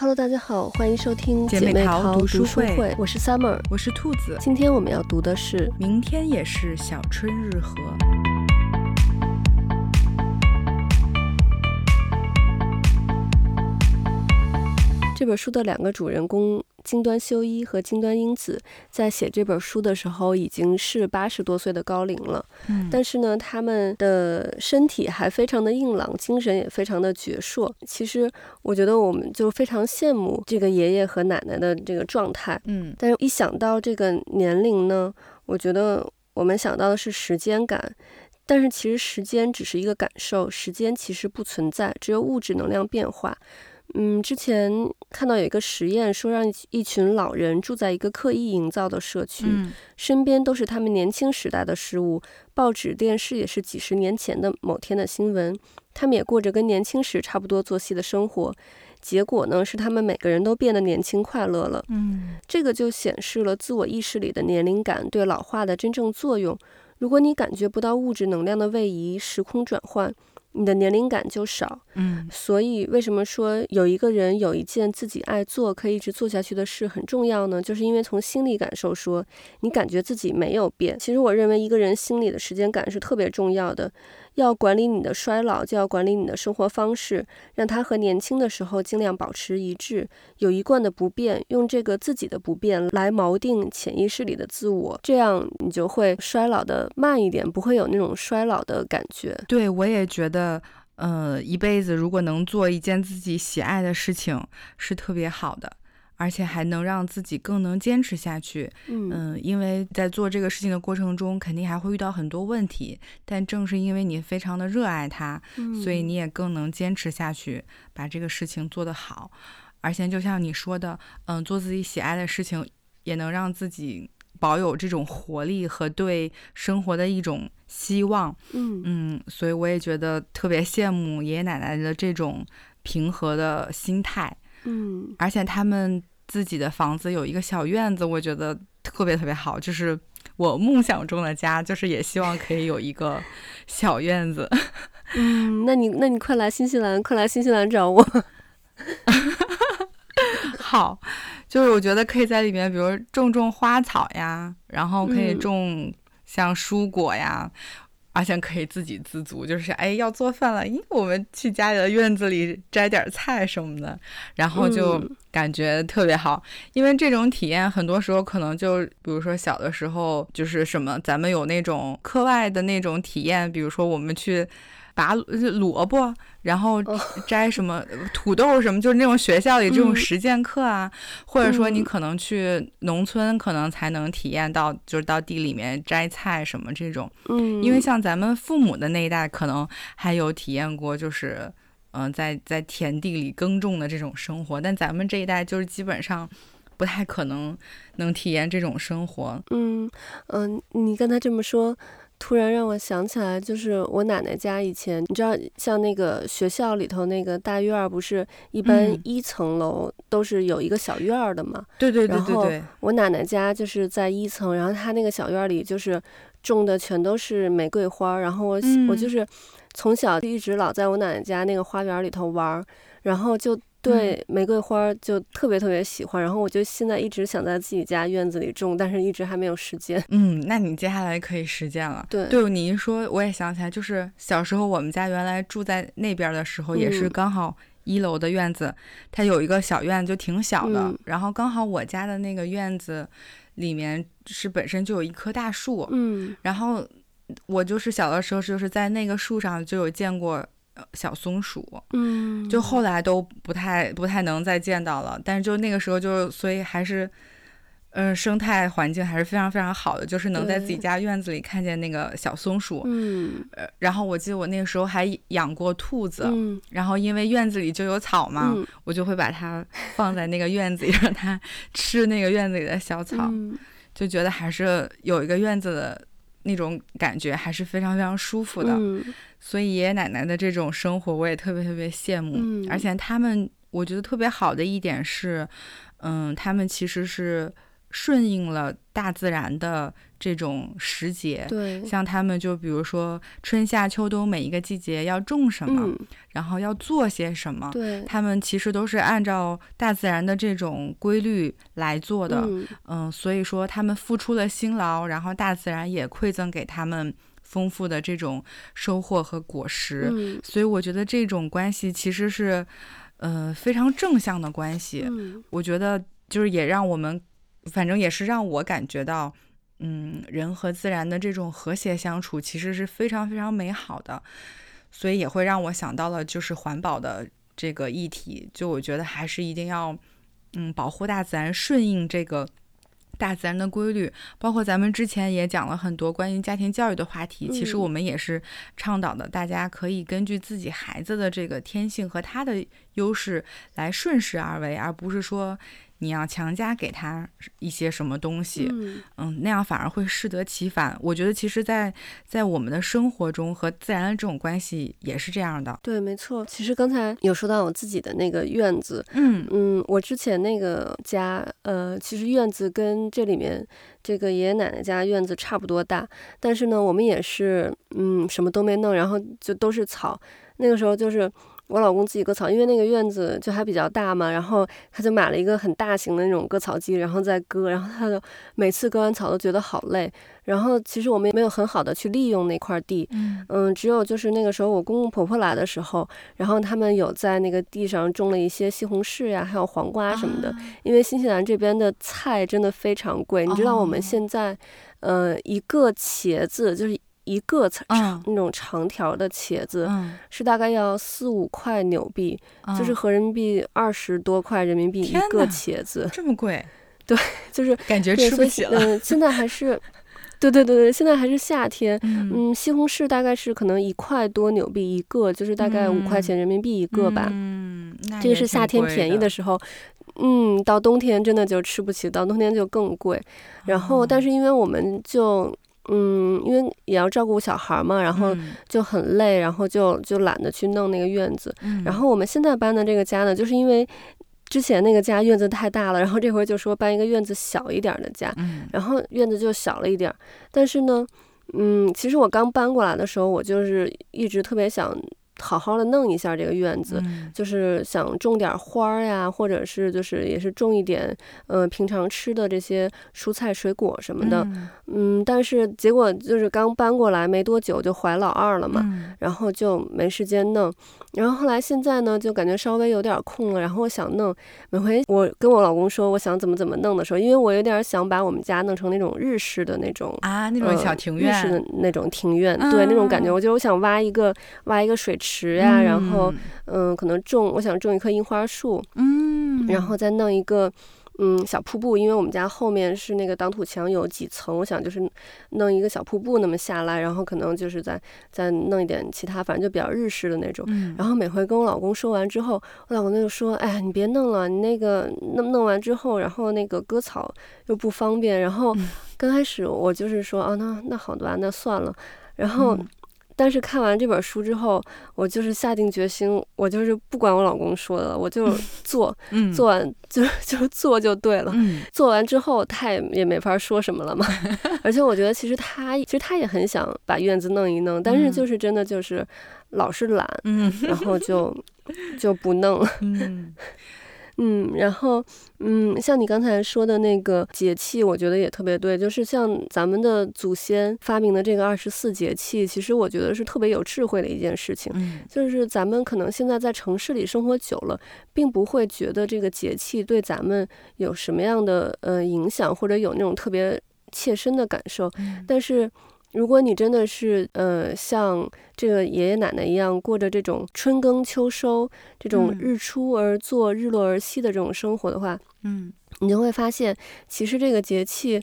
Hello，大家好，欢迎收听姐妹淘读书会，书会我是 Summer，我是兔子。今天我们要读的是《明天也是小春日和》。这本书的两个主人公金端修一和金端英子，在写这本书的时候已经是八十多岁的高龄了。嗯，但是呢，他们的身体还非常的硬朗，精神也非常的矍铄。其实，我觉得我们就非常羡慕这个爷爷和奶奶的这个状态。嗯，但是一想到这个年龄呢，我觉得我们想到的是时间感。但是其实时间只是一个感受，时间其实不存在，只有物质能量变化。嗯，之前看到有一个实验，说让一群老人住在一个刻意营造的社区，嗯，身边都是他们年轻时代的事物，报纸、电视也是几十年前的某天的新闻，他们也过着跟年轻时差不多作息的生活，结果呢是他们每个人都变得年轻快乐了。嗯，这个就显示了自我意识里的年龄感对老化的真正作用。如果你感觉不到物质能量的位移、时空转换，你的年龄感就少，嗯，所以为什么说有一个人有一件自己爱做、可以一直做下去的事很重要呢？就是因为从心理感受说，你感觉自己没有变。其实我认为一个人心里的时间感是特别重要的。要管理你的衰老，就要管理你的生活方式，让它和年轻的时候尽量保持一致，有一贯的不变，用这个自己的不变来锚定潜意识里的自我，这样你就会衰老的慢一点，不会有那种衰老的感觉。对，我也觉得，呃，一辈子如果能做一件自己喜爱的事情，是特别好的。而且还能让自己更能坚持下去，嗯，嗯，因为在做这个事情的过程中，肯定还会遇到很多问题，但正是因为你非常的热爱它，嗯，所以你也更能坚持下去，把这个事情做得好。而且就像你说的，嗯，做自己喜爱的事情，也能让自己保有这种活力和对生活的一种希望，嗯嗯，所以我也觉得特别羡慕爷爷奶奶的这种平和的心态。嗯，而且他们自己的房子有一个小院子，我觉得特别特别好，就是我梦想中的家，就是也希望可以有一个小院子。嗯，那你那你快来新西兰，快来新西兰找我。好，就是我觉得可以在里面，比如种种花草呀，然后可以种像蔬果呀。嗯而且可以自给自足，就是哎，要做饭了，咦，我们去家里的院子里摘点菜什么的，然后就感觉特别好。嗯、因为这种体验，很多时候可能就，比如说小的时候，就是什么，咱们有那种课外的那种体验，比如说我们去。拔萝卜，然后摘什么土豆什么，就是那种学校里这种实践课啊，嗯、或者说你可能去农村，可能才能体验到，就是到地里面摘菜什么这种。嗯，因为像咱们父母的那一代，可能还有体验过，就是嗯、呃，在在田地里耕种的这种生活，但咱们这一代就是基本上不太可能能体验这种生活。嗯嗯、呃，你刚才这么说。突然让我想起来，就是我奶奶家以前，你知道，像那个学校里头那个大院儿，不是一般一层楼都是有一个小院儿的嘛？对对对对对。然后我奶奶家就是在一层，然后她那个小院里就是种的全都是玫瑰花，然后我、嗯、我就是从小一直老在我奶奶家那个花园里头玩，然后就。对玫瑰花就特别特别喜欢，然后我就现在一直想在自己家院子里种，但是一直还没有时间。嗯，那你接下来可以实践了。对，对你一说，我也想起来，就是小时候我们家原来住在那边的时候，也是刚好一楼的院子，嗯、它有一个小院，就挺小的。嗯、然后刚好我家的那个院子里面是本身就有一棵大树。嗯，然后我就是小的时候就是在那个树上就有见过。小松鼠，嗯，就后来都不太不太能再见到了，但是就那个时候就所以还是，嗯、呃，生态环境还是非常非常好的，就是能在自己家院子里看见那个小松鼠，嗯，呃，然后我记得我那个时候还养过兔子，嗯，然后因为院子里就有草嘛，嗯、我就会把它放在那个院子里，让它吃那个院子里的小草，嗯、就觉得还是有一个院子的。那种感觉还是非常非常舒服的，嗯、所以爷爷奶奶的这种生活我也特别特别羡慕。嗯、而且他们我觉得特别好的一点是，嗯，他们其实是顺应了大自然的这种时节，对，像他们就比如说春夏秋冬每一个季节要种什么，嗯、然后要做些什么，对，他们其实都是按照大自然的这种规律来做的，嗯，嗯，所以说他们付出了辛劳，然后大自然也馈赠给他们丰富的这种收获和果实，嗯，所以我觉得这种关系其实是，呃，非常正向的关系，嗯，我觉得就是也让我们。反正也是让我感觉到，嗯，人和自然的这种和谐相处其实是非常非常美好的，所以也会让我想到了就是环保的这个议题。就我觉得还是一定要，嗯，保护大自然，顺应这个大自然的规律。包括咱们之前也讲了很多关于家庭教育的话题，其实我们也是倡导的，大家可以根据自己孩子的这个天性和他的优势来顺势而为，而不是说。你要强加给他一些什么东西，嗯，嗯，那样反而会适得其反。我觉得，其实在，在在我们的生活中和自然的这种关系也是这样的。对，没错。其实刚才有说到我自己的那个院子，嗯嗯，我之前那个家，呃，其实院子跟这里面这个爷爷奶奶家院子差不多大，但是呢，我们也是，嗯，什么都没弄，然后就都是草。那个时候就是。我老公自己割草，因为那个院子就还比较大嘛，然后他就买了一个很大型的那种割草机，然后再割，然后他就每次割完草都觉得好累。然后其实我们也没有很好的去利用那块地，嗯，嗯，只有就是那个时候我公公婆婆来的时候，然后他们有在那个地上种了一些西红柿呀，还有黄瓜什么的。因为新西兰这边的菜真的非常贵，你知道我们现在，呃，一个茄子就是。一个长、嗯、那种长条的茄子，是大概要四五块纽币，嗯、就是合人民币二十多块人民币一个茄子，这么贵？对，就是 感觉吃不起了。嗯、呃，现在还是，对对对对，现在还是夏天。嗯，嗯，西红柿大概是可能一块多纽币一个，就是大概五块钱人民币一个吧。嗯，这个是夏天便宜的时候。嗯，到冬天真的就吃不起，到冬天就更贵。然后，但是因为我们就。嗯，因为也要照顾小孩嘛，然后就很累，然后就就懒得去弄那个院子。然后我们现在搬的这个家呢，就是因为之前那个家院子太大了，然后这回就说搬一个院子小一点的家，然后院子就小了一点。但是呢，嗯，其实我刚搬过来的时候，我就是一直特别想。好好的弄一下这个院子，嗯、就是想种点花呀，或者是就是也是种一点，呃，平常吃的这些蔬菜水果什么的，嗯，嗯，但是结果就是刚搬过来没多久就怀老二了嘛，嗯，然后就没时间弄，然后后来现在呢就感觉稍微有点空了，然后我想弄，每回我跟我老公说我想怎么怎么弄的时候，因为我有点想把我们家弄成那种日式的那种啊，那种小庭院，呃、日式的。那种庭院，啊，对那种感觉，我觉得我想挖一个挖一个水池。池呀，然后嗯，可能种，我想种一棵樱花树，嗯，然后再弄一个嗯小瀑布，因为我们家后面是那个挡土墙，有几层，我想就是弄一个小瀑布那么下来，然后可能就是再再弄一点其他，反正就比较日式的那种。然后每回跟我老公说完之后，我老公就说：“哎，你别弄了，你那个弄弄完之后，然后那个割草又不方便。”然后刚开始我就是说：“啊，那那好的吧，那算了。”然后。但是看完这本书之后，我就是下定决心，我就是不管我老公说的，我就 做，嗯、做完就就做就对了。嗯、做完之后，他也也没法说什么了嘛。而且我觉得，其实他其实他也很想把院子弄一弄，但是就是真的就是老是懒，嗯、然后就 就不弄了。嗯嗯，然后，嗯，像你刚才说的那个节气，我觉得也特别对，就是像咱们的祖先发明的这个二十四节气，其实我觉得是特别有智慧的一件事情。嗯，就是咱们可能现在在城市里生活久了，并不会觉得这个节气对咱们有什么样的呃影响，或者有那种特别切身的感受，嗯，但是。如果你真的是呃像这个爷爷奶奶一样过着这种春耕秋收、这种日出而作、日落而息的这种生活的话，嗯，你就会发现，其实这个节气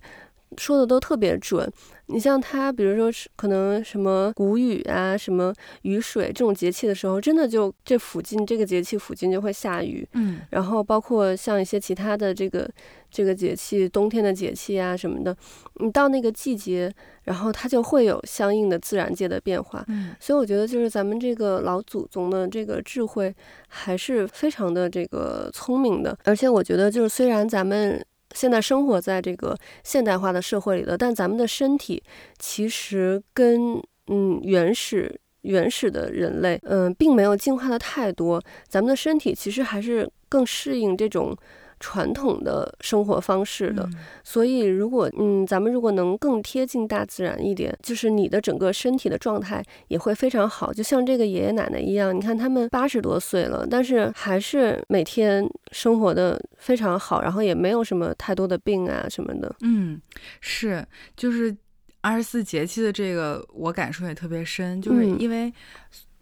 说的都特别准。你像他，比如说是可能什么谷雨啊、什么雨水这种节气的时候，真的就这附近这个节气附近就会下雨。嗯，然后包括像一些其他的这个这个节气，冬天的节气啊什么的，你到那个季节，然后它就会有相应的自然界的变化。嗯，所以我觉得就是咱们这个老祖宗的这个智慧还是非常的这个聪明的，而且我觉得就是虽然咱们。现在生活在这个现代化的社会里的，但咱们的身体其实跟嗯原始原始的人类嗯并没有进化的太多，咱们的身体其实还是更适应这种。传统的生活方式的，嗯、所以如果嗯，咱们如果能更贴近大自然一点，就是你的整个身体的状态也会非常好。就像这个爷爷奶奶一样，你看他们八十多岁了，但是还是每天生活的非常好，然后也没有什么太多的病啊什么的。嗯，是，就是二十四节气的这个，我感受也特别深，就是因为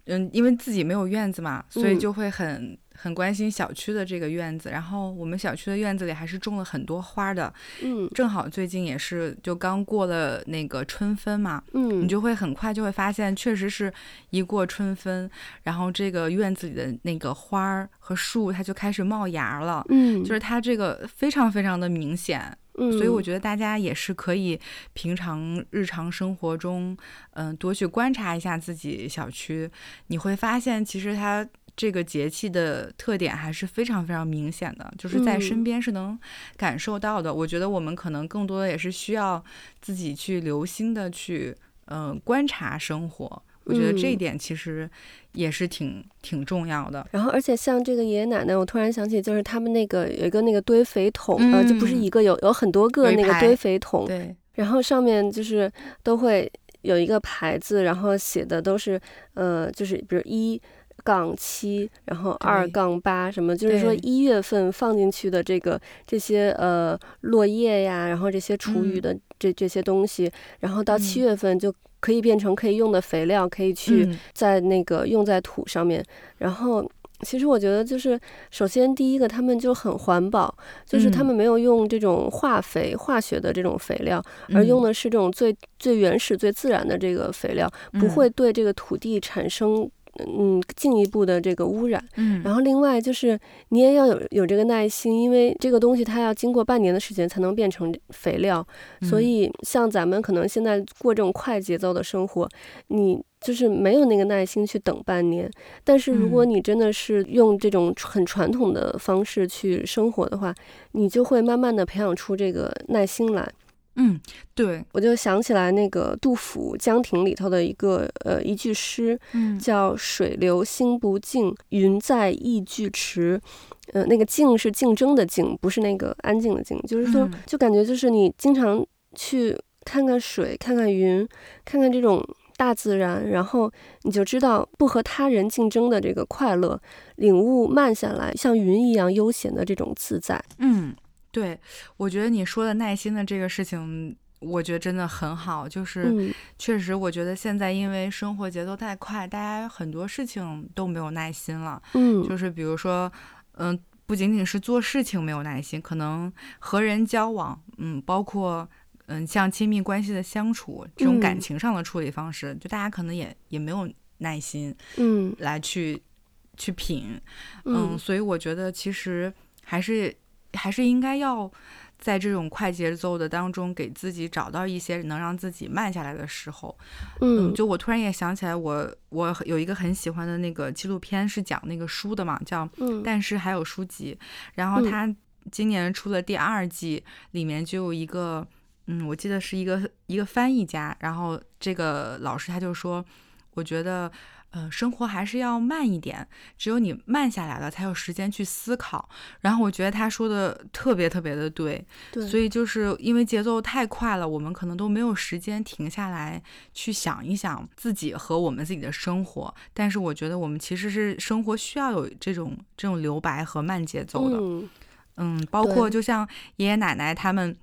嗯，嗯，因为自己没有院子嘛，所以就会很。嗯很关心小区的这个院子，然后我们小区的院子里还是种了很多花的。嗯，正好最近也是就刚过了那个春分嘛，嗯，你就会很快就会发现，确实是一过春分，然后这个院子里的那个花儿和树它就开始冒芽了。嗯，就是它这个非常非常的明显。嗯，所以我觉得大家也是可以平常日常生活中，嗯、呃，多去观察一下自己小区，你会发现其实它。这个节气的特点还是非常非常明显的，就是在身边是能感受到的。嗯、我觉得我们可能更多的也是需要自己去留心的去，嗯、呃，观察生活。我觉得这一点其实也是挺、嗯、挺重要的。然后，而且像这个爷爷奶奶，我突然想起，就是他们那个有一个那个堆肥桶，呃、嗯，就不是一个，有有很多个那个堆肥桶。对。然后上面就是都会有一个牌子，然后写的都是，呃，就是比如一。杠七，然后二杠八，什么就是说一月份放进去的这个这些呃落叶呀，然后这些厨余的这这些东西，然后到七月份就可以变成可以用的肥料，可以去在那个用在土上面。然后其实我觉得就是首先第一个他们就很环保，就是他们没有用这种化肥、化学的这种肥料，而用的是这种最最原始、最自然的这个肥料，不会对这个土地产生。嗯，进一步的这个污染，嗯，然后另外就是你也要有有这个耐心，因为这个东西它要经过半年的时间才能变成肥料，嗯，所以像咱们可能现在过这种快节奏的生活，你就是没有那个耐心去等半年。但是如果你真的是用这种很传统的方式去生活的话，你就会慢慢的培养出这个耐心来。嗯，对，我就想起来那个杜甫《江亭》里头的一个呃一句诗，嗯，叫“水流心不静，云在意俱迟”。呃，那个“静”是竞争的“竞”，不是那个安静的“静”。就是说，就感觉就是你经常去看看水，看看云，看看这种大自然，然后你就知道不和他人竞争的这个快乐，领悟慢下来，像云一样悠闲的这种自在。嗯。对，我觉得你说的耐心的这个事情，我觉得真的很好。就是确实，我觉得现在因为生活节奏太快，大家很多事情都没有耐心了。嗯，就是比如说，嗯，不仅仅是做事情没有耐心，可能和人交往，嗯，包括嗯，像亲密关系的相处，这种感情上的处理方式，就大家可能也也没有耐心，嗯，来去去品，嗯，所以我觉得其实还是。还是应该要在这种快节奏的当中，给自己找到一些能让自己慢下来的时候。嗯，就我突然也想起来我，我我有一个很喜欢的那个纪录片，是讲那个书的嘛，叫《但是还有书籍》。然后他今年出了第二季，里面就有一个，嗯，我记得是一个一个翻译家，然后这个老师他就说，我觉得。呃，生活还是要慢一点，只有你慢下来了，才有时间去思考。然后我觉得他说的特别特别的对，对，所以就是因为节奏太快了，我们可能都没有时间停下来去想一想自己和我们自己的生活。但是我觉得我们其实是生活需要有这种这种留白和慢节奏的，嗯，嗯，包括就像爷爷奶奶他们。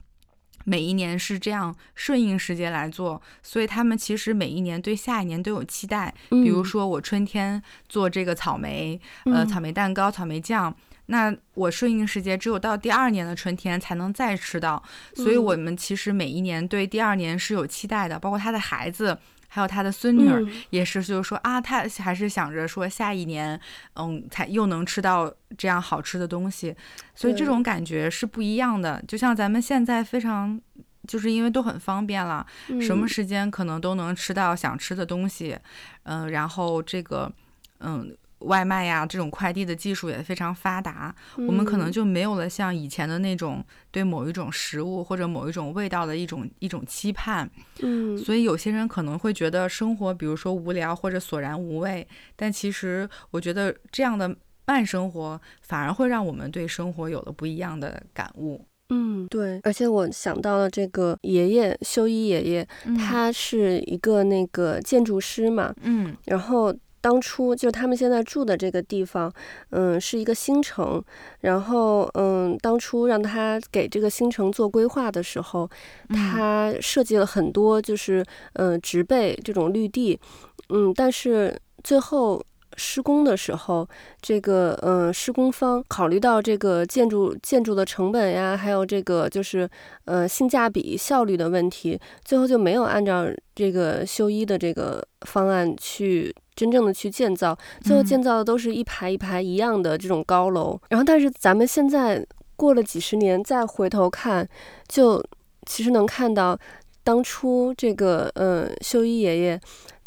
每一年是这样顺应时节来做，所以他们其实每一年对下一年都有期待。比如说我春天做这个草莓，嗯、呃，草莓蛋糕、草莓酱，那我顺应时节只有到第二年的春天才能再吃到。所以我们其实每一年对第二年是有期待的，包括他的孩子。还有他的孙女儿也是，就是说、嗯、啊，他还是想着说下一年，嗯，才又能吃到这样好吃的东西，所以这种感觉是不一样的。就像咱们现在非常，就是因为都很方便了，嗯、什么时间可能都能吃到想吃的东西，嗯，然后这个，嗯，外卖呀，这种快递的技术也非常发达，嗯、我们可能就没有了像以前的那种对某一种食物或者某一种味道的一种一种期盼。嗯，所以有些人可能会觉得生活，比如说无聊或者索然无味，但其实我觉得这样的慢生活反而会让我们对生活有了不一样的感悟。嗯，对，而且我想到了这个爷爷修一爷爷，嗯、他是一个那个建筑师嘛，嗯，然后。当初就他们现在住的这个地方，嗯，是一个新城。然后，嗯，当初让他给这个新城做规划的时候，他设计了很多，就是嗯，植被这种绿地，嗯，但是最后施工的时候，这个嗯，施工方考虑到这个建筑建筑的成本呀，还有这个就是呃性价比效率的问题，最后就没有按照这个修一的这个方案去。真正的去建造，最后建造的都是一排一排一样的这种高楼。嗯、然后，但是咱们现在过了几十年，再回头看，就其实能看到当初这个嗯，修一爷爷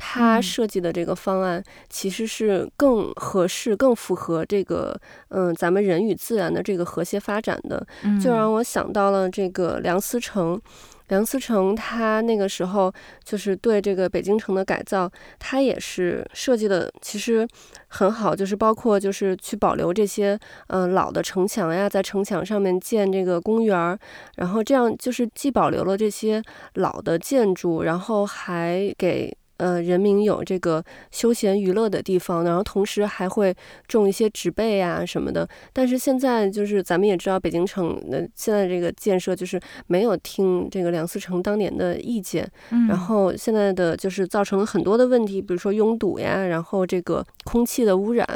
他设计的这个方案，其实是更合适、更符合这个嗯咱们人与自然的这个和谐发展的。就让我想到了这个梁思成。梁思成他那个时候就是对这个北京城的改造，他也是设计的其实很好，就是包括就是去保留这些嗯、呃、老的城墙呀，在城墙上面建这个公园，然后这样就是既保留了这些老的建筑，然后还给。呃，人民有这个休闲娱乐的地方，然后同时还会种一些植被啊什么的。但是现在就是咱们也知道，北京城的现在这个建设就是没有听这个梁思成当年的意见，嗯、然后现在的就是造成了很多的问题，比如说拥堵呀，然后这个空气的污染，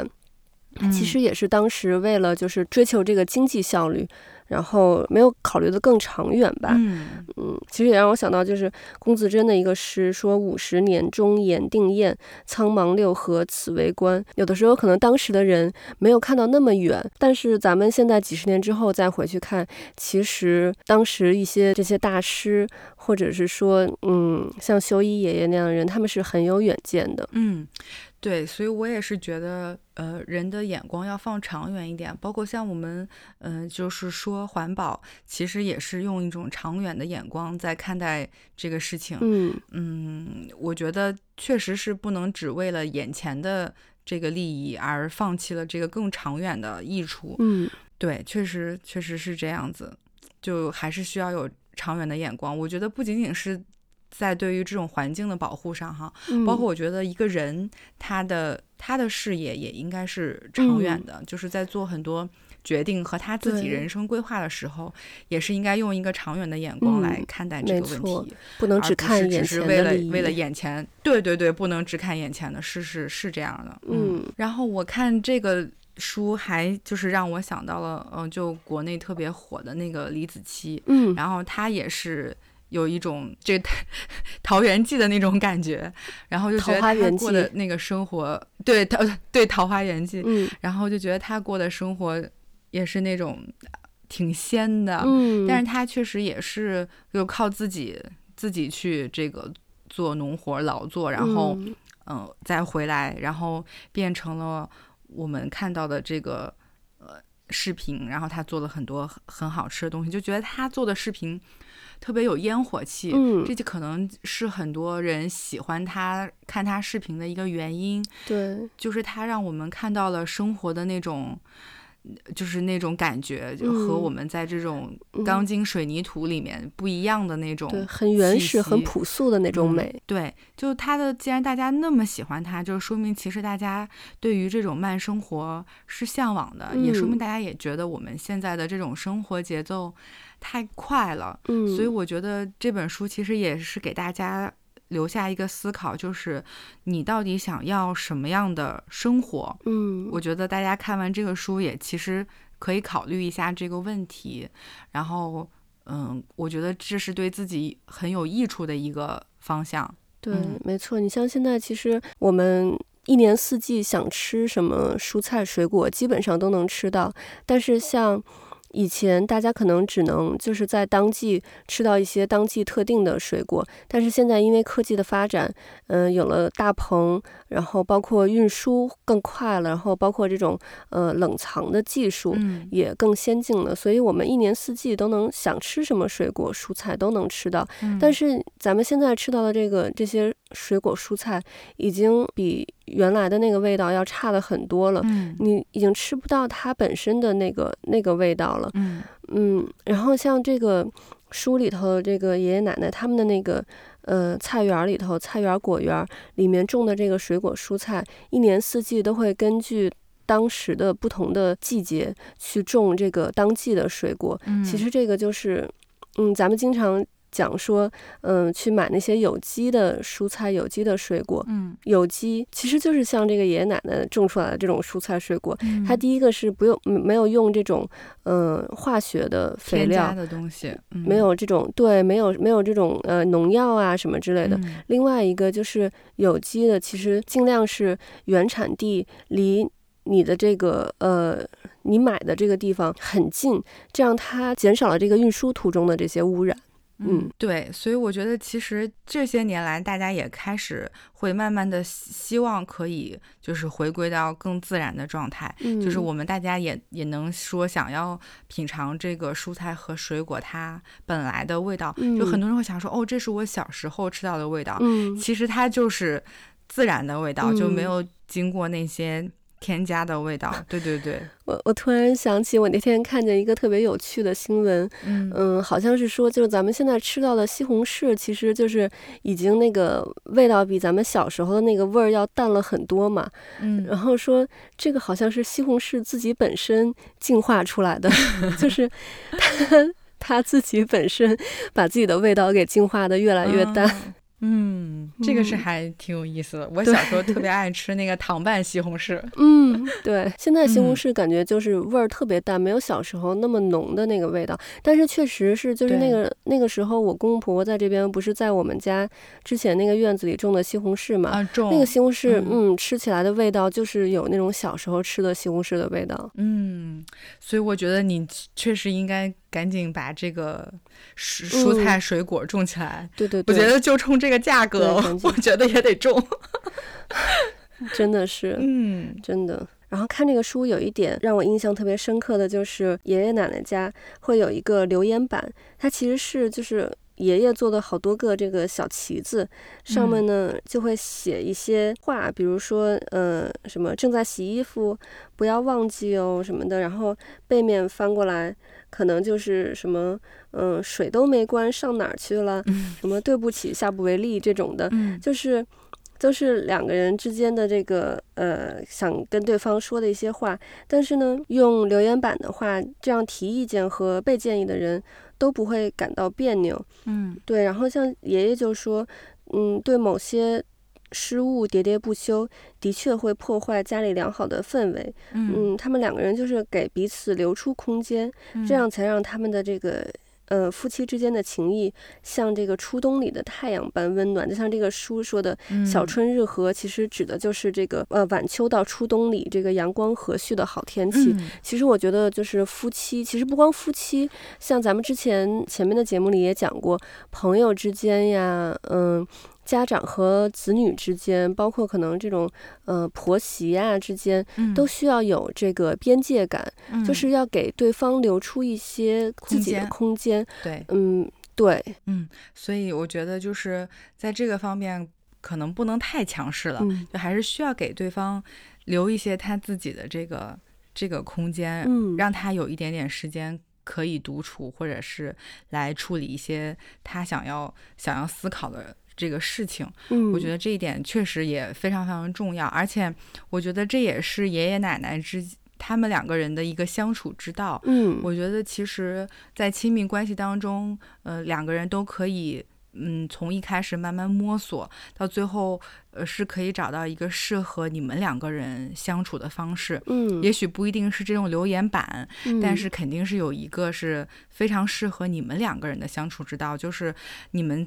其实也是当时为了就是追求这个经济效率。然后没有考虑的更长远吧，嗯嗯，其实也让我想到，就是龚自珍的一个诗，说五十年中言定雁，苍茫六合此为观。有的时候可能当时的人没有看到那么远，但是咱们现在几十年之后再回去看，其实当时一些这些大师，或者是说，嗯，像修一爷爷那样的人，他们是很有远见的，嗯。对，所以我也是觉得，呃，人的眼光要放长远一点，包括像我们，嗯、呃，就是说环保，其实也是用一种长远的眼光在看待这个事情。嗯嗯，我觉得确实是不能只为了眼前的这个利益而放弃了这个更长远的益处。嗯，对，确实确实是这样子，就还是需要有长远的眼光。我觉得不仅仅是。在对于这种环境的保护上，哈，包括我觉得一个人他的他的视野也应该是长远的，嗯、就是在做很多决定和他自己人生规划的时候，也是应该用一个长远的眼光来看待这个问题，嗯、不能只看眼前的，只是为了为了眼前，对对对，不能只看眼前的，是是是这样的，嗯。然后我看这个书，还就是让我想到了，嗯，就国内特别火的那个李子柒，嗯，然后他也是。有一种这《桃源记》的那种感觉，然后就觉得他过的那个生活，对桃对《桃花源记》，嗯，然后就觉得他过的生活也是那种挺仙的，嗯，但是他确实也是就靠自己自己去这个做农活劳作，然后嗯、呃、再回来，然后变成了我们看到的这个呃视频，然后他做了很多很好吃的东西，就觉得他做的视频。特别有烟火气，嗯，这就可能是很多人喜欢他看他视频的一个原因。对，就是他让我们看到了生活的那种，就是那种感觉，就和我们在这种钢筋水泥土里面不一样的那种，对，很原始、很朴素的那种美。嗯、对，就它的，既然大家那么喜欢它，就说明其实大家对于这种慢生活是向往的，嗯、也说明大家也觉得我们现在的这种生活节奏。太快了，嗯，所以我觉得这本书其实也是给大家留下一个思考，就是你到底想要什么样的生活？嗯，我觉得大家看完这个书也其实可以考虑一下这个问题，然后，嗯，我觉得这是对自己很有益处的一个方向。对，嗯，没错。你像现在，其实我们一年四季想吃什么蔬菜水果，基本上都能吃到，但是像。以前大家可能只能就是在当季吃到一些当季特定的水果，但是现在因为科技的发展，嗯、呃，有了大棚，然后包括运输更快了，然后包括这种呃冷藏的技术也更先进了，所以我们一年四季都能想吃什么水果蔬菜都能吃到。但是咱们现在吃到的这个这些水果蔬菜，已经比原来的那个味道要差的很多了。你已经吃不到它本身的那个那个味道了。嗯嗯，然后像这个书里头，这个爷爷奶奶他们的那个呃菜园里头，菜园果园里面种的这个水果蔬菜，一年四季都会根据当时的不同的季节去种这个当季的水果。其实这个就是，嗯，咱们经常。讲说，嗯，去买那些有机的蔬菜、有机的水果。嗯，有机其实就是像这个爷爷奶奶种出来的这种蔬菜水果。嗯，它第一个是不用没有用这种嗯化学的肥料的东西，嗯，没有这种对，没有没有这种呃农药啊什么之类的。嗯，另外一个就是有机的，其实尽量是原产地离你的这个呃你买的这个地方很近，这样它减少了这个运输途中的这些污染。嗯，对，所以我觉得其实这些年来，大家也开始会慢慢的希望可以就是回归到更自然的状态，嗯，就是我们大家也也能说想要品尝这个蔬菜和水果它本来的味道，嗯，就很多人会想说，哦，这是我小时候吃到的味道，嗯，其实它就是自然的味道，嗯，就没有经过那些。添加的味道，对对对，我我突然想起，我那天看见一个特别有趣的新闻，嗯，嗯，好像是说，就是咱们现在吃到的西红柿，其实就是已经那个味道比咱们小时候的那个味儿要淡了很多嘛，嗯，然后说这个好像是西红柿自己本身进化出来的，就是它它自己本身把自己的味道给进化的越来越淡。嗯嗯，这个是还挺有意思的。嗯、我小时候特别爱吃那个糖拌西红柿。嗯，对，现在西红柿感觉就是味儿特别淡，嗯，没有小时候那么浓的那个味道。但是确实是，就是那个那个时候，我公公婆婆在这边不是在我们家之前那个院子里种的西红柿嘛？啊，种那个西红柿，嗯，嗯，吃起来的味道就是有那种小时候吃的西红柿的味道。嗯，所以我觉得你确实应该。赶紧把这个蔬蔬菜水果种起来。嗯、对对对，我觉得就冲这个价格，我觉得也得种。真的是，嗯，真的。然后看这个书，有一点让我印象特别深刻的就是爷爷奶奶家会有一个留言板，它其实是就是爷爷做的好多个这个小旗子，上面呢就会写一些话，比如说呃什么正在洗衣服，不要忘记哦什么的。然后背面翻过来。可能就是什么，嗯，水都没关，上哪儿去了？什么对不起，下不为例这种的，就是就是两个人之间的这个呃，想跟对方说的一些话。但是呢，用留言板的话，这样提意见和被建议的人都不会感到别扭。嗯，对。然后像爷爷就说，嗯，对某些。失误喋喋不休，的确会破坏家里良好的氛围。嗯，嗯，他们两个人就是给彼此留出空间，嗯，这样才让他们的这个呃夫妻之间的情谊像这个初冬里的太阳般温暖。就像这个书说的，小春日和其实指的就是这个呃晚秋到初冬里这个阳光和煦的好天气。嗯，其实我觉得就是夫妻，其实不光夫妻，像咱们之前前面的节目里也讲过，朋友之间呀，嗯。家长和子女之间，包括可能这种呃婆媳啊之间，都需要有这个边界感，嗯，就是要给对方留出一些自己的空间。对，嗯，对，嗯，所以我觉得就是在这个方面，可能不能太强势了，嗯，就还是需要给对方留一些他自己的这个这个空间，嗯，让他有一点点时间可以独处，或者是来处理一些他想要想要思考的。这个事情，嗯，我觉得这一点确实也非常非常重要，而且我觉得这也是爷爷奶奶之他们两个人的一个相处之道。嗯，我觉得其实，在亲密关系当中，呃，两个人都可以，嗯，从一开始慢慢摸索，到最后，呃，是可以找到一个适合你们两个人相处的方式。嗯，也许不一定是这种留言板，嗯，但是肯定是有一个是非常适合你们两个人的相处之道，就是你们。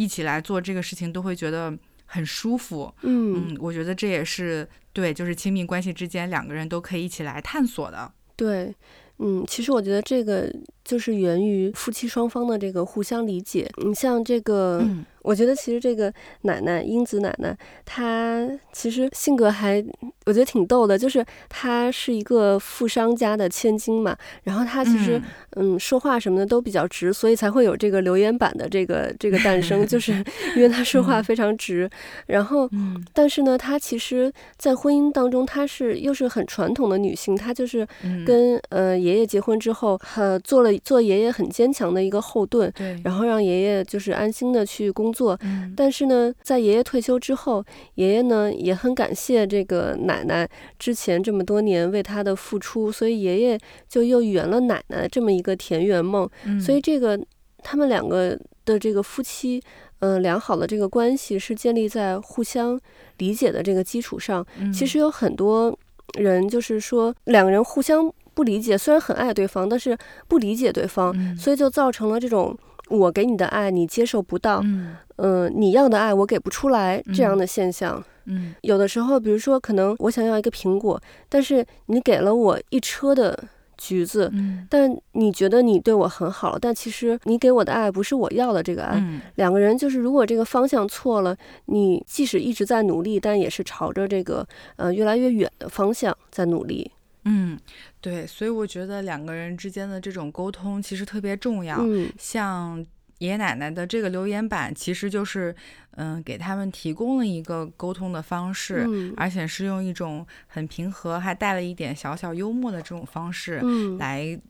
一起来做这个事情都会觉得很舒服，嗯，嗯，我觉得这也是对，就是亲密关系之间两个人都可以一起来探索的。对，嗯，其实我觉得这个就是源于夫妻双方的这个互相理解。你像这个。嗯我觉得其实这个奶奶英子奶奶，她其实性格还我觉得挺逗的，就是她是一个富商家的千金嘛，然后她其实嗯，嗯说话什么的都比较直，所以才会有这个留言板的这个这个诞生，就 是因为她说话非常直。然后，但是呢，她其实，在婚姻当中，她是又是很传统的女性，她就是跟呃爷爷结婚之后，呃做了做爷爷很坚强的一个后盾，然后让爷爷就是安心的去工。工作，但是呢，在爷爷退休之后，爷爷呢也很感谢这个奶奶之前这么多年为他的付出，所以爷爷就又圆了奶奶这么一个田园梦。所以这个他们两个的这个夫妻，嗯、呃，良好的这个关系是建立在互相理解的这个基础上。其实有很多人就是说，两个人互相不理解，虽然很爱对方，但是不理解对方，所以就造成了这种。我给你的爱你接受不到，嗯，呃，你要的爱我给不出来，这样的现象，嗯，有的时候，比如说，可能我想要一个苹果，但是你给了我一车的橘子，嗯，但你觉得你对我很好，但其实你给我的爱不是我要的这个爱，嗯，两个人就是如果这个方向错了，你即使一直在努力，但也是朝着这个呃越来越远的方向在努力。嗯，对，所以我觉得两个人之间的这种沟通其实特别重要。嗯，像爷爷奶奶的这个留言板，其实就是嗯、呃，给他们提供了一个沟通的方式，嗯，而且是用一种很平和，还带了一点小小幽默的这种方式来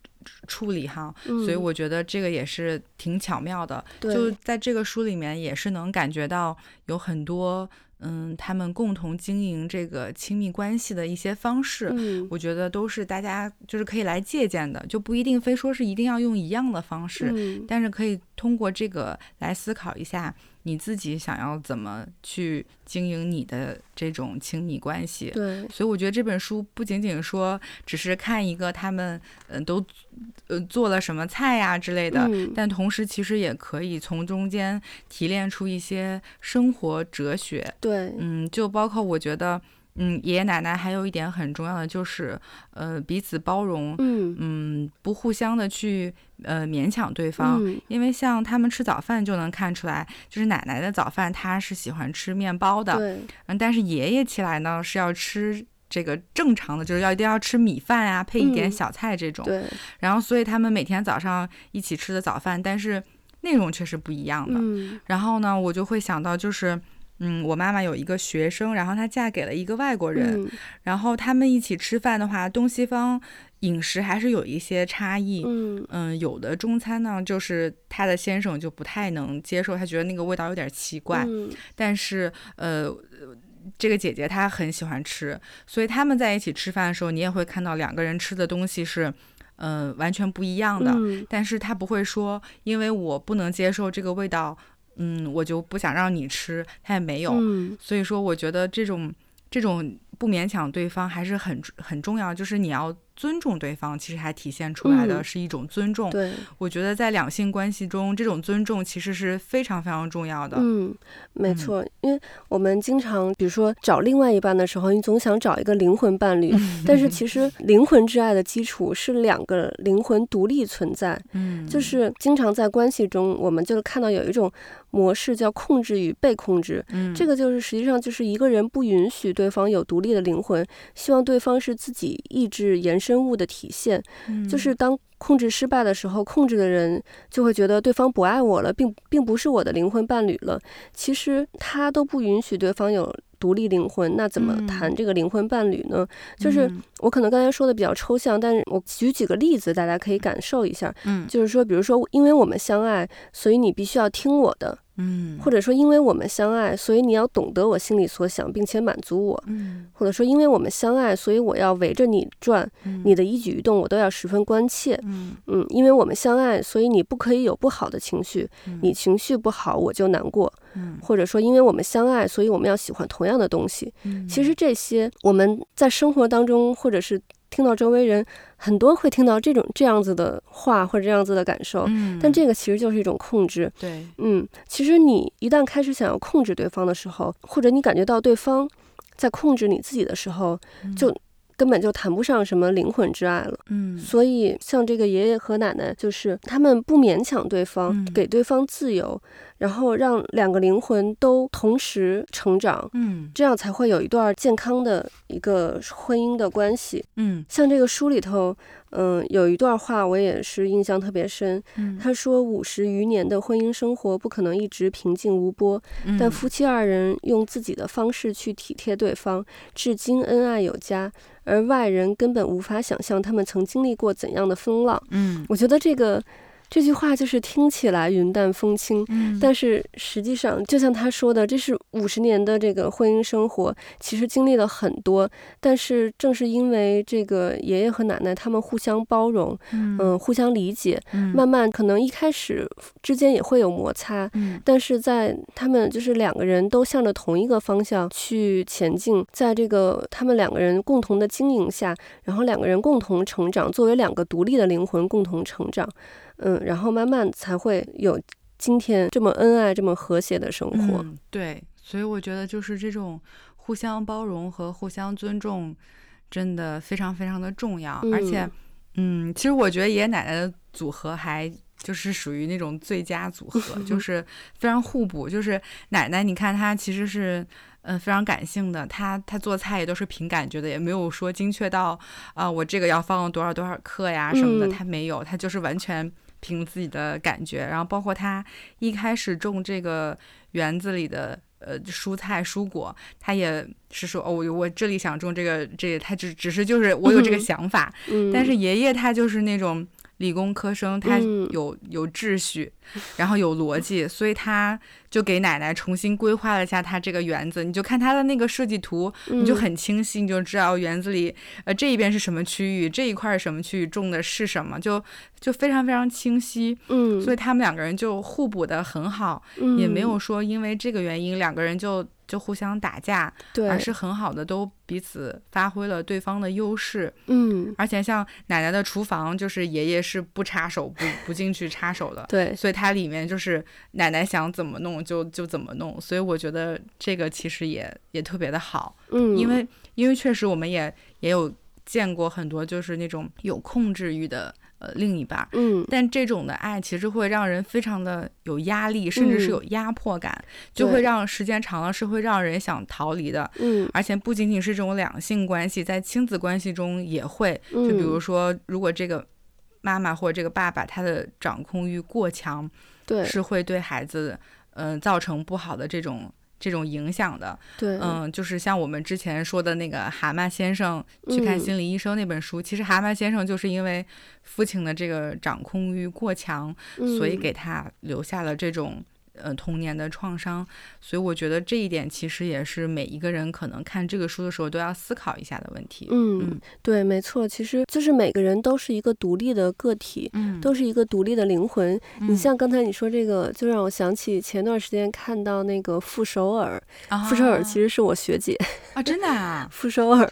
处理哈。嗯，所以我觉得这个也是挺巧妙的。对，就在这个书里面，也是能感觉到有很多。嗯，他们共同经营这个亲密关系的一些方式，嗯，我觉得都是大家就是可以来借鉴的，就不一定非说是一定要用一样的方式，嗯，但是可以通过这个来思考一下。你自己想要怎么去经营你的这种亲密关系？对，所以我觉得这本书不仅仅说只是看一个他们嗯都呃做了什么菜呀之类的，嗯，但同时其实也可以从中间提炼出一些生活哲学。对，嗯，就包括我觉得。嗯，爷爷奶奶还有一点很重要的就是，呃，彼此包容，嗯。嗯，不互相的去呃勉强对方，嗯，因为像他们吃早饭就能看出来，就是奶奶的早饭她是喜欢吃面包的，对，嗯，但是爷爷起来呢是要吃这个正常的，就是要一定要吃米饭啊，配一点小菜这种，嗯，对，然后所以他们每天早上一起吃的早饭，但是内容却是不一样的，嗯，然后呢，我就会想到就是。嗯，我妈妈有一个学生，然后她嫁给了一个外国人，嗯、然后他们一起吃饭的话，东西方饮食还是有一些差异。嗯嗯，有的中餐呢，就是她的先生就不太能接受，他觉得那个味道有点奇怪。嗯、但是呃，这个姐姐她很喜欢吃，所以他们在一起吃饭的时候，你也会看到两个人吃的东西是呃完全不一样的。嗯、但是她不会说，因为我不能接受这个味道。嗯，我就不想让你吃，他也没有，嗯、所以说我觉得这种这种不勉强对方还是很很重要，就是你要。尊重对方，其实还体现出来的是一种尊重。嗯、对，我觉得在两性关系中，这种尊重其实是非常非常重要的。嗯，没错，嗯、因为我们经常，比如说找另外一半的时候，你总想找一个灵魂伴侣，嗯、但是 其实灵魂之爱的基础是两个灵魂独立存在。嗯，就是经常在关系中，我们就看到有一种模式叫控制与被控制。嗯，这个就是实际上就是一个人不允许对方有独立的灵魂，希望对方是自己意志延伸。生物的体现，就是当控制失败的时候，控制的人就会觉得对方不爱我了，并并不是我的灵魂伴侣了。其实他都不允许对方有独立灵魂，那怎么谈这个灵魂伴侣呢？就是我可能刚才说的比较抽象，但是我举几个例子，大家可以感受一下。嗯，就是说，比如说，因为我们相爱，所以你必须要听我的。嗯，或者说，因为我们相爱，所以你要懂得我心里所想，并且满足我。嗯，或者说，因为我们相爱，所以我要围着你转，你的一举一动我都要十分关切。嗯嗯，因为我们相爱，所以你不可以有不好的情绪，你情绪不好我就难过。嗯，或者说，因为我们相爱，所以我们要喜欢同样的东西。嗯，其实这些我们在生活当中，或者是。听到周围人很多会听到这种这样子的话或者这样子的感受，嗯，但这个其实就是一种控制，对，嗯，其实你一旦开始想要控制对方的时候，或者你感觉到对方在控制你自己的时候，就根本就谈不上什么灵魂之爱了。嗯，所以像这个爷爷和奶奶，就是他们不勉强对方，嗯、给对方自由。然后让两个灵魂都同时成长，嗯，这样才会有一段健康的一个婚姻的关系。嗯，像这个书里头，嗯，有一段话我也是印象特别深。嗯，他说五十余年的婚姻生活不可能一直平静无波，嗯，但夫妻二人用自己的方式去体贴对方，至今恩爱有加，而外人根本无法想象他们曾经历过怎样的风浪。嗯，我觉得这个。这句话就是听起来云淡风轻，嗯，但是实际上，就像他说的，这是五十年的这个婚姻生活，其实经历了很多。但是正是因为这个爷爷和奶奶他们互相包容，嗯，嗯，互相理解，嗯，慢慢可能一开始之间也会有摩擦，嗯，但是在他们就是两个人都向着同一个方向去前进，在这个他们两个人共同的经营下，然后两个人共同成长，作为两个独立的灵魂共同成长。嗯，然后慢慢才会有今天这么恩爱、这么和谐的生活。嗯，对，所以我觉得就是这种互相包容和互相尊重，真的非常非常的重要。嗯，而且，嗯，其实我觉得爷爷奶奶的组合还就是属于那种最佳组合，就是非常互补。就是奶奶，你看她其实是嗯、呃、非常感性的，她她做菜也都是凭感觉的，也没有说精确到啊、呃、我这个要放多少多少克呀什么的，她没有，她就是完全。凭自己的感觉，然后包括他一开始种这个园子里的呃蔬菜蔬果，他也是说哦，我我这里想种这个这个，他只只是就是我有这个想法，嗯，但是爷爷他就是那种。理工科生，他有有秩序，然后有逻辑，所以他就给奶奶重新规划了一下他这个园子。你就看他的那个设计图，你就很清晰，你就知道园子里呃这一边是什么区域，这一块是什么区域，种的是什么，就就非常非常清晰。嗯，所以他们两个人就互补的很好，也没有说因为这个原因两个人就。就互相打架，对，而是很好的都彼此发挥了对方的优势。嗯，而且像奶奶的厨房，就是爷爷是不插手、不不进去插手的。对，所以它里面就是奶奶想怎么弄就就怎么弄。所以我觉得这个其实也也特别的好。嗯，因为因为确实我们也也有见过很多就是那种有控制欲的。呃，另一半，嗯，但这种的爱其实会让人非常的有压力，甚至是有压迫感，嗯，就会让时间长了是会让人想逃离的，嗯，而且不仅仅是这种两性关系，在亲子关系中也会，就比如说，如果这个妈妈或者这个爸爸他的掌控欲过强，对，是会对孩子，嗯，呃，造成不好的这种。这种影响的，对，嗯，就是像我们之前说的那个蛤蟆先生去看心理医生那本书，嗯，其实蛤蟆先生就是因为父亲的这个掌控欲过强，嗯，所以给他留下了这种。呃，童年的创伤，所以我觉得这一点其实也是每一个人可能看这个书的时候都要思考一下的问题。嗯，嗯对，没错，其实就是每个人都是一个独立的个体，嗯，都是一个独立的灵魂。嗯，你像刚才你说这个，就让我想起前段时间看到那个傅首尔，啊，傅首尔其实是我学姐啊，真的啊，傅首尔，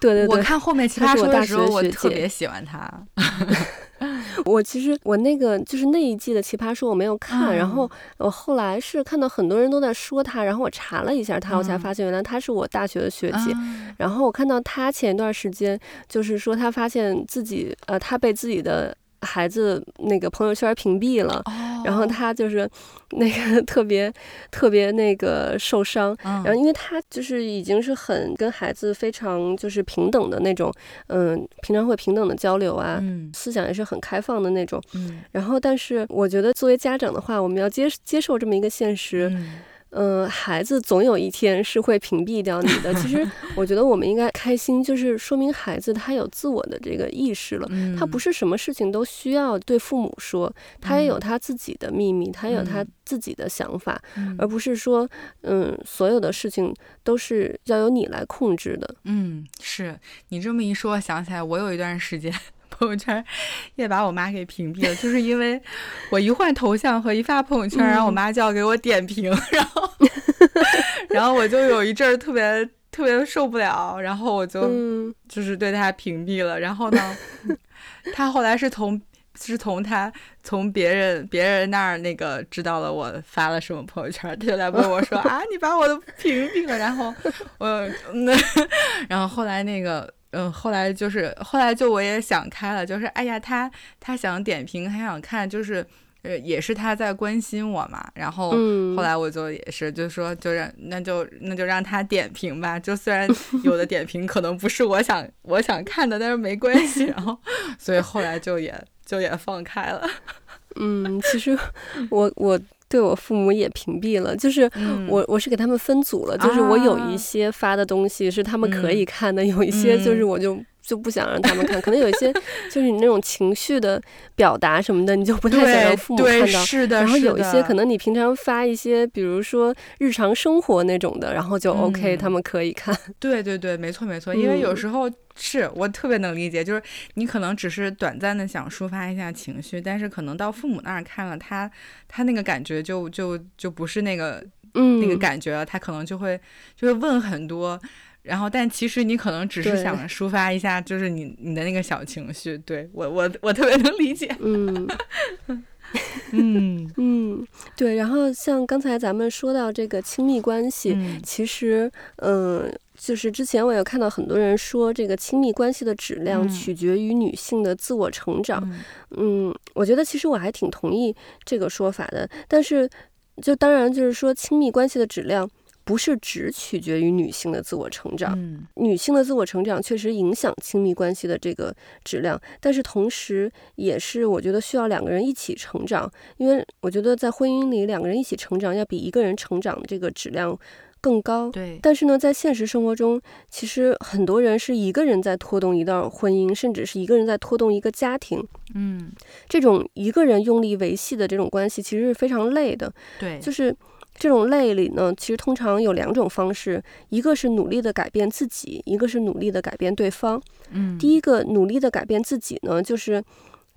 对对对，我看后面奇葩说的时候，我特别喜欢他。我其实我那个就是那一季的奇葩说我没有看，嗯，然后我后来是看到很多人都在说他，然后我查了一下他，嗯，我才发现原来他是我大学的学姐，嗯。然后我看到他前一段时间就是说他发现自己呃他被自己的。孩子那个朋友圈屏蔽了，oh. 然后他就是那个特别特别那个受伤，嗯，然后因为他就是已经是很跟孩子非常就是平等的那种，嗯，平常会平等的交流啊，嗯，思想也是很开放的那种，嗯，然后但是我觉得作为家长的话，我们要接接受这么一个现实。嗯孩子总有一天是会屏蔽掉你的。其实，我觉得我们应该开心，就是说明孩子他有自我的这个意识了。他不是什么事情都需要对父母说，他也有他自己的秘密，他也有他自己的想法，而不是说，嗯，所有的事情都是要由你来控制的。嗯，是你这么一说，想起来我有一段时间。朋友圈也把我妈给屏蔽了，就是因为我一换头像和一发朋友圈，然后我妈就要给我点评，然后然后我就有一阵儿特别特别受不了，然后我就就是对她屏蔽了。然后呢，她后来是从是从她从别人别人那儿那个知道了我发了什么朋友圈，她就来问我说 啊，你把我的屏蔽了。然后我那 然后后来那个。嗯，后来就是后来就我也想开了，就是哎呀，他他想点评，他想看，就是呃，也是他在关心我嘛。然后后来我就也是，就说就让那就那就让他点评吧。就虽然有的点评可能不是我想我想看的，但是没关系。然后所以后来就也就也放开了。嗯，其实我我。对我父母也屏蔽了，就是我我是给他们分组了，就是我有一些发的东西是他们可以看的，有一些就是我就。就不想让他们看，可能有一些 就是你那种情绪的表达什么的，你就不太想让父母看到。是的，然后有一些可能你平常发一些，比如说日常生活那种的，然后就 OK，、嗯、他们可以看。对对对，没错没错，因为有时候是我特别能理解，就是你可能只是短暂的想抒发一下情绪，但是可能到父母那儿看了，他他那个感觉就就就不是那个嗯那个感觉了，他可能就会就会问很多。然后，但其实你可能只是想抒发一下，就是你你的那个小情绪。对，我，我我特别能理解。嗯 嗯 嗯，对。然后像刚才咱们说到这个亲密关系，嗯、其实嗯、呃，就是之前我有看到很多人说，这个亲密关系的质量取决于女性的自我成长。嗯，嗯，我觉得其实我还挺同意这个说法的。但是，就当然就是说，亲密关系的质量。不是只取决于女性的自我成长，嗯，女性的自我成长确实影响亲密关系的这个质量，但是同时也是我觉得需要两个人一起成长，因为我觉得在婚姻里两个人一起成长要比一个人成长的这个质量更高。对，但是呢，在现实生活中，其实很多人是一个人在拖动一段婚姻，甚至是一个人在拖动一个家庭。嗯，这种一个人用力维系的这种关系，其实是非常累的。对，就是。这种累里呢，其实通常有两种方式，一个是努力的改变自己，一个是努力的改变对方。嗯，第一个努力的改变自己呢，就是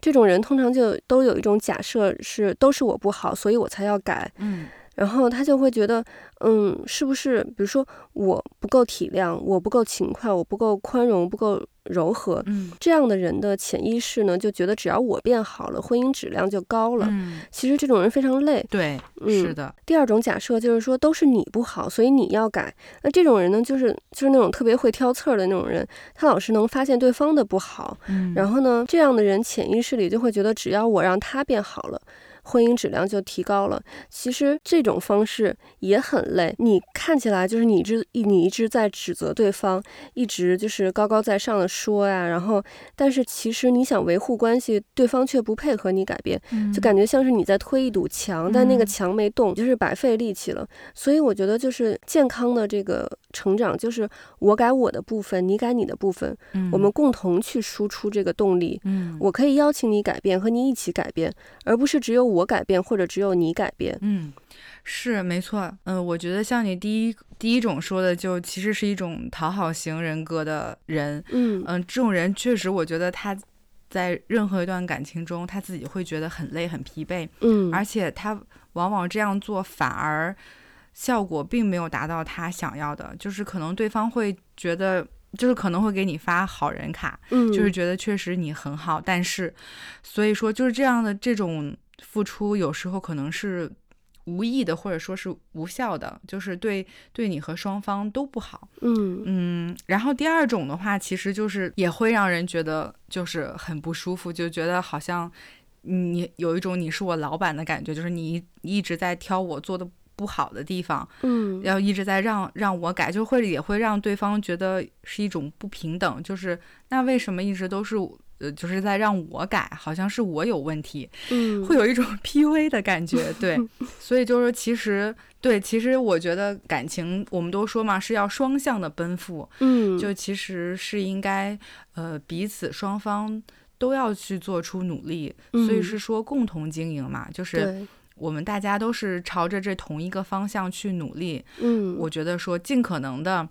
这种人通常就都有一种假设是都是我不好，所以我才要改。嗯。然后他就会觉得，嗯，是不是比如说我不够体谅，我不够勤快，我不够宽容，不够柔和，嗯，这样的人的潜意识呢，就觉得只要我变好了，婚姻质量就高了。嗯，其实这种人非常累。对，嗯，是的。第二种假设就是说，都是你不好，所以你要改。那这种人呢，就是就是那种特别会挑刺儿的那种人，他老是能发现对方的不好。嗯，然后呢，这样的人潜意识里就会觉得，只要我让他变好了。婚姻质量就提高了。其实这种方式也很累。你看起来就是你一直你一直在指责对方，一直就是高高在上的说呀，然后但是其实你想维护关系，对方却不配合你改变，就感觉像是你在推一堵墙，但那个墙没动，就是白费力气了。所以我觉得就是健康的这个成长，就是我改我的部分，你改你的部分，我们共同去输出这个动力。我可以邀请你改变，和你一起改变，而不是只有我改变或者只有你改变，嗯，是没错，嗯、呃，我觉得像你第一第一种说的，就其实是一种讨好型人格的人，嗯。嗯、呃，这种人确实，我觉得他在任何一段感情中，他自己会觉得很累很疲惫，嗯，而且他往往这样做反而效果并没有达到他想要的，就是可能对方会觉得，就是可能会给你发好人卡，嗯，就是觉得确实你很好，但是所以说就是这样的这种。付出有时候可能是无意的，或者说是无效的，就是对对你和双方都不好。嗯嗯。然后第二种的话，其实就是也会让人觉得就是很不舒服，就觉得好像你有一种你是我老板的感觉，就是你一直在挑我做的不好的地方，嗯，要一直在让让我改，就会也会让对方觉得是一种不平等，就是那为什么一直都是。呃，就是在让我改，好像是我有问题，嗯，会有一种 PUA 的感觉，对，所以就是其实对，其实我觉得感情，我们都说嘛，是要双向的奔赴，嗯，就其实是应该呃彼此双方都要去做出努力，嗯，所以是。说共同经营嘛，就是。我们大家都是朝着这同一个方向去努力，嗯，我觉得说尽可能的，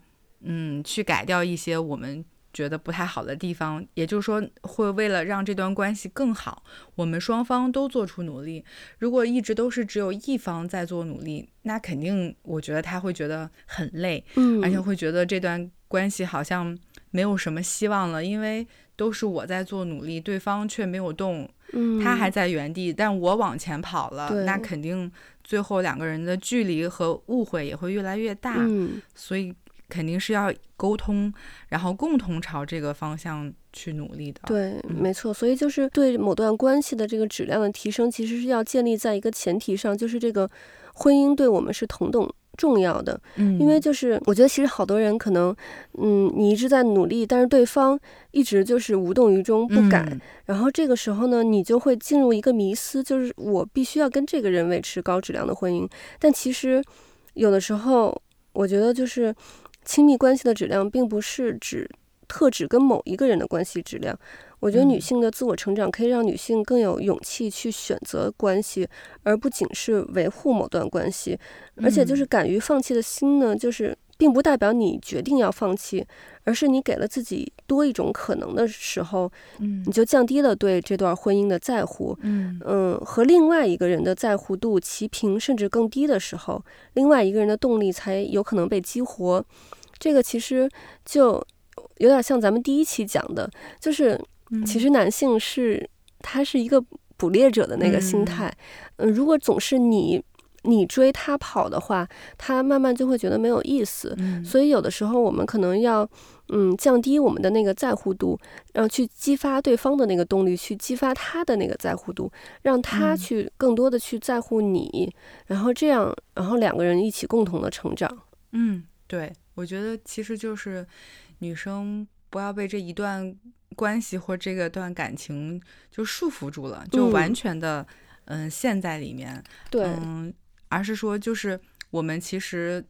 嗯，去改掉一些我们。觉得不太好的地方，也就是说，会为了让这段关系更好，我们双方都做出努力。如果一直都是只有一方在做努力，那肯定我觉得他会觉得很累，嗯，而且会觉得这段关系好像没有什么希望了，因为都是我在做努力，对方却没有动，嗯，他还在原地，但我往前跑了，那肯定最后两个人的距离和误会也会越来越大，嗯，所以。肯定是要沟通，然后共同朝这个方向去努力的。对，没错。所以就是对某段关系的这个质量的提升，其实是要建立在一个前提上，就是这个婚姻对我们是同等重要的。嗯，因为就是我觉得其实好多人可能，嗯，你一直在努力，但是对方一直就是无动于衷不改，嗯，然后这个时候呢，你就会进入一个迷思，就是我必须要跟这个人维持高质量的婚姻。但其实有的时候，我觉得就是。亲密关系的质量，并不是指特指跟某一个人的关系质量。我觉得女性的自我成长可以让女性更有勇气去选择关系，而不仅是维护某段关系。而且，就是敢于放弃的心呢，就是并不代表你决定要放弃，而是你给了自己多一种可能的时候，嗯，你就降低了对这段婚姻的在乎，嗯。嗯，和另外一个人的在乎度齐平甚至更低的时候，另外一个人的动力才有可能被激活。这个其实就有点像咱们第一期讲的，就是。其实男性是他是一个捕猎者的那个心态，嗯，如果总是你你追他跑的话，他慢慢就会觉得没有意思。所以有的时候我们可能要嗯降低我们的那个在乎度，然后去激发对方的那个动力，去激发他的那个在乎度，让他去更多的去在乎你，然后这样，然后两个人一起共同的成长。嗯，对，我觉得其实就是女生不要被这一段。关系或这个段感情就束缚住了，就完全的嗯陷在里面。对，嗯，而是说就是我们其实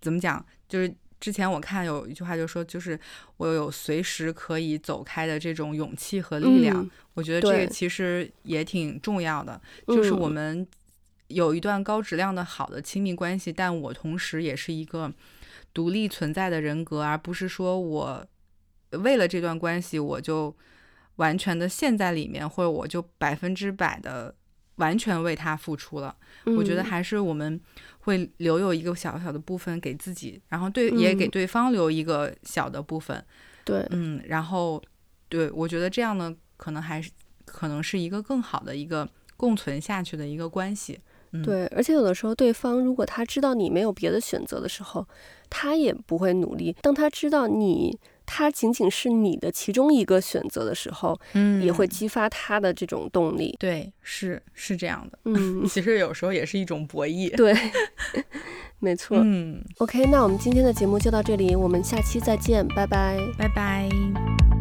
怎么讲，就是之前我看有一句话就说，就是我有随时可以走开的这种勇气和力量。嗯、我觉得这个其实也挺重要的，就是我们有一段高质量的好的亲密关系，但我同时也是一个独立存在的人格，而不是说我。为了这段关系，我就完全的陷在里面，或者我就百分之百的完全为他付出了。嗯。我觉得还是我们会留有一个小小的部分给自己，然后对也给对方留一个小的部分。对，嗯，然后对，我觉得这样呢，可能还是可能是一个更好的一个共存下去的一个关系。嗯。对，而且有的时候，对方如果他知道你没有别的选择的时候，他也不会努力。当他知道你。他仅仅是你的其中一个选择的时候，嗯，也会激发他的这种动力。对，是是这样的。嗯，其实有时候也是一种博弈。对，没错。嗯，OK，那我们今天的节目就到这里，我们下期再见，拜拜，拜拜。